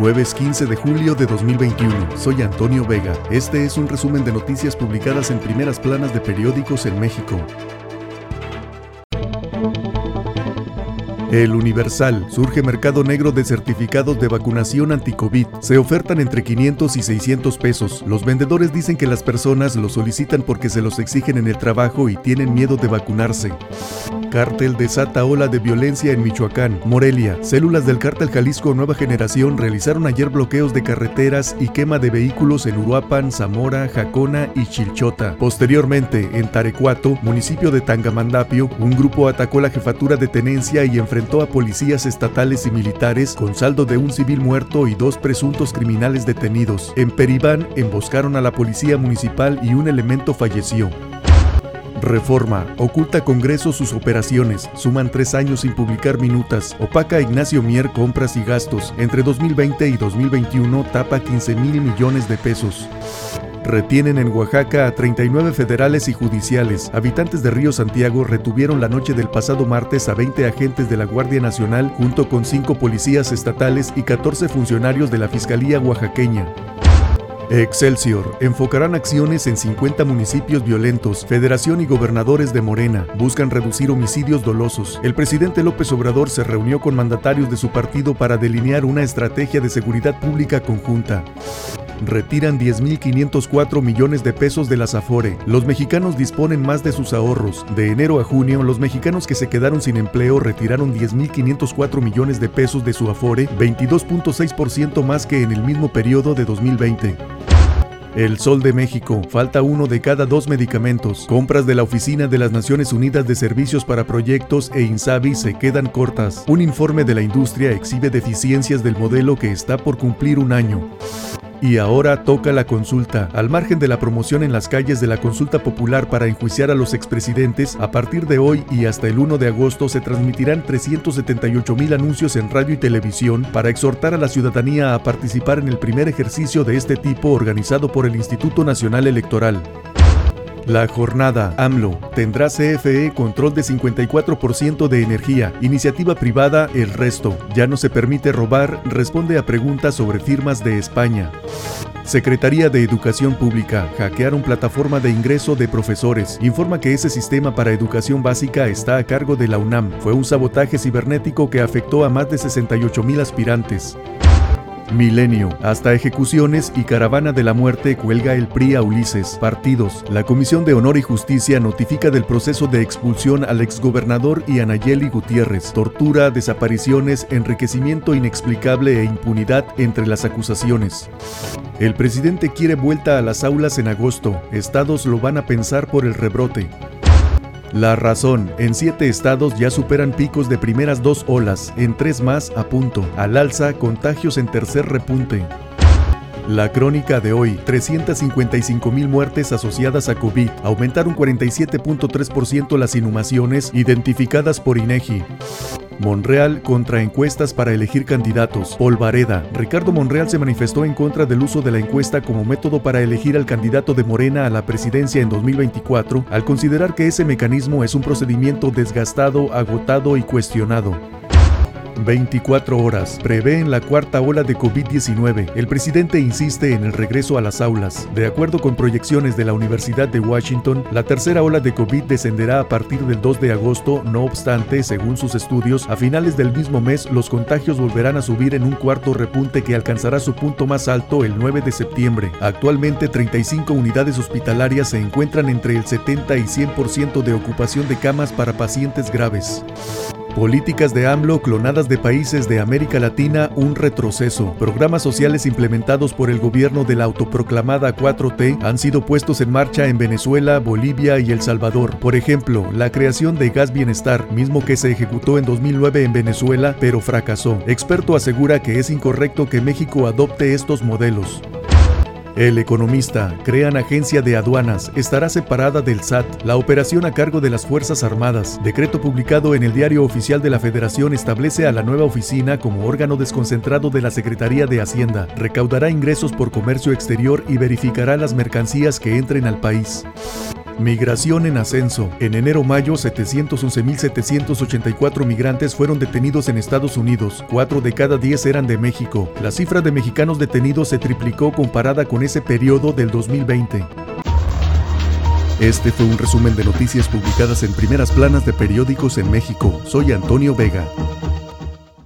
Jueves 15 de julio de 2021. Soy Antonio Vega. Este es un resumen de noticias publicadas en primeras planas de periódicos en México. El Universal. Surge mercado negro de certificados de vacunación anti-COVID. Se ofertan entre 500 y 600 pesos. Los vendedores dicen que las personas lo solicitan porque se los exigen en el trabajo y tienen miedo de vacunarse. Cártel desata ola de violencia en Michoacán. Morelia. Células del cártel Jalisco Nueva Generación realizaron ayer bloqueos de carreteras y quema de vehículos en Uruapan, Zamora, Jacona y Chilchota. Posteriormente, en Tarecuato, municipio de Tangamandapio, un grupo atacó la jefatura de tenencia y enfrentó a policías estatales y militares con saldo de un civil muerto y dos presuntos criminales detenidos. En Peribán emboscaron a la policía municipal y un elemento falleció. Reforma. Oculta Congreso sus operaciones. Suman tres años sin publicar minutas. Opaca Ignacio Mier compras y gastos. Entre 2020 y 2021 tapa 15 mil millones de pesos. Retienen en Oaxaca a 39 federales y judiciales. Habitantes de Río Santiago retuvieron la noche del pasado martes a 20 agentes de la Guardia Nacional junto con 5 policías estatales y 14 funcionarios de la Fiscalía Oaxaqueña. Excelsior. Enfocarán acciones en 50 municipios violentos. Federación y gobernadores de Morena buscan reducir homicidios dolosos. El presidente López Obrador se reunió con mandatarios de su partido para delinear una estrategia de seguridad pública conjunta. Retiran 10.504 millones de pesos de la Afore. Los mexicanos disponen más de sus ahorros. De enero a junio, los mexicanos que se quedaron sin empleo retiraron 10.504 millones de pesos de su Afore, 22.6% más que en el mismo periodo de 2020. El Sol de México. Falta uno de cada dos medicamentos. Compras de la Oficina de las Naciones Unidas de Servicios para Proyectos e INSABI se quedan cortas. Un informe de la industria exhibe deficiencias del modelo que está por cumplir un año. Y ahora toca la consulta. Al margen de la promoción en las calles de la consulta popular para enjuiciar a los expresidentes, a partir de hoy y hasta el 1 de agosto se transmitirán 378 mil anuncios en radio y televisión para exhortar a la ciudadanía a participar en el primer ejercicio de este tipo organizado por el Instituto Nacional Electoral. La jornada AMLO tendrá CFE control de 54% de energía, iniciativa privada el resto. Ya no se permite robar, responde a preguntas sobre firmas de España. Secretaría de Educación Pública hackearon plataforma de ingreso de profesores. Informa que ese sistema para educación básica está a cargo de la UNAM. Fue un sabotaje cibernético que afectó a más de 68 mil aspirantes. Milenio. Hasta ejecuciones y caravana de la muerte cuelga el PRI a Ulises. Partidos. La Comisión de Honor y Justicia notifica del proceso de expulsión al exgobernador y a Nayeli Gutiérrez. Tortura, desapariciones, enriquecimiento inexplicable e impunidad entre las acusaciones. El presidente quiere vuelta a las aulas en agosto. Estados lo van a pensar por el rebrote. La razón, en siete estados ya superan picos de primeras dos olas, en tres más a punto. Al alza, contagios en tercer repunte. La crónica de hoy, 355 mil muertes asociadas a COVID, aumentaron 47.3% las inhumaciones identificadas por INEGI. Monreal contra encuestas para elegir candidatos. Polvareda. Ricardo Monreal se manifestó en contra del uso de la encuesta como método para elegir al candidato de Morena a la presidencia en 2024, al considerar que ese mecanismo es un procedimiento desgastado, agotado y cuestionado. 24 horas. Prevén la cuarta ola de COVID-19. El presidente insiste en el regreso a las aulas. De acuerdo con proyecciones de la Universidad de Washington, la tercera ola de COVID descenderá a partir del 2 de agosto. No obstante, según sus estudios, a finales del mismo mes los contagios volverán a subir en un cuarto repunte que alcanzará su punto más alto el 9 de septiembre. Actualmente, 35 unidades hospitalarias se encuentran entre el 70 y 100% de ocupación de camas para pacientes graves. Políticas de AMLO clonadas de países de América Latina, un retroceso. Programas sociales implementados por el gobierno de la autoproclamada 4T han sido puestos en marcha en Venezuela, Bolivia y El Salvador. Por ejemplo, la creación de Gas Bienestar, mismo que se ejecutó en 2009 en Venezuela, pero fracasó. Experto asegura que es incorrecto que México adopte estos modelos. El economista, crean agencia de aduanas, estará separada del SAT. La operación a cargo de las Fuerzas Armadas, decreto publicado en el Diario Oficial de la Federación, establece a la nueva oficina como órgano desconcentrado de la Secretaría de Hacienda. Recaudará ingresos por comercio exterior y verificará las mercancías que entren al país. Migración en ascenso. En enero-mayo, 711.784 migrantes fueron detenidos en Estados Unidos. Cuatro de cada diez eran de México. La cifra de mexicanos detenidos se triplicó comparada con ese periodo del 2020. Este fue un resumen de noticias publicadas en primeras planas de periódicos en México. Soy Antonio Vega.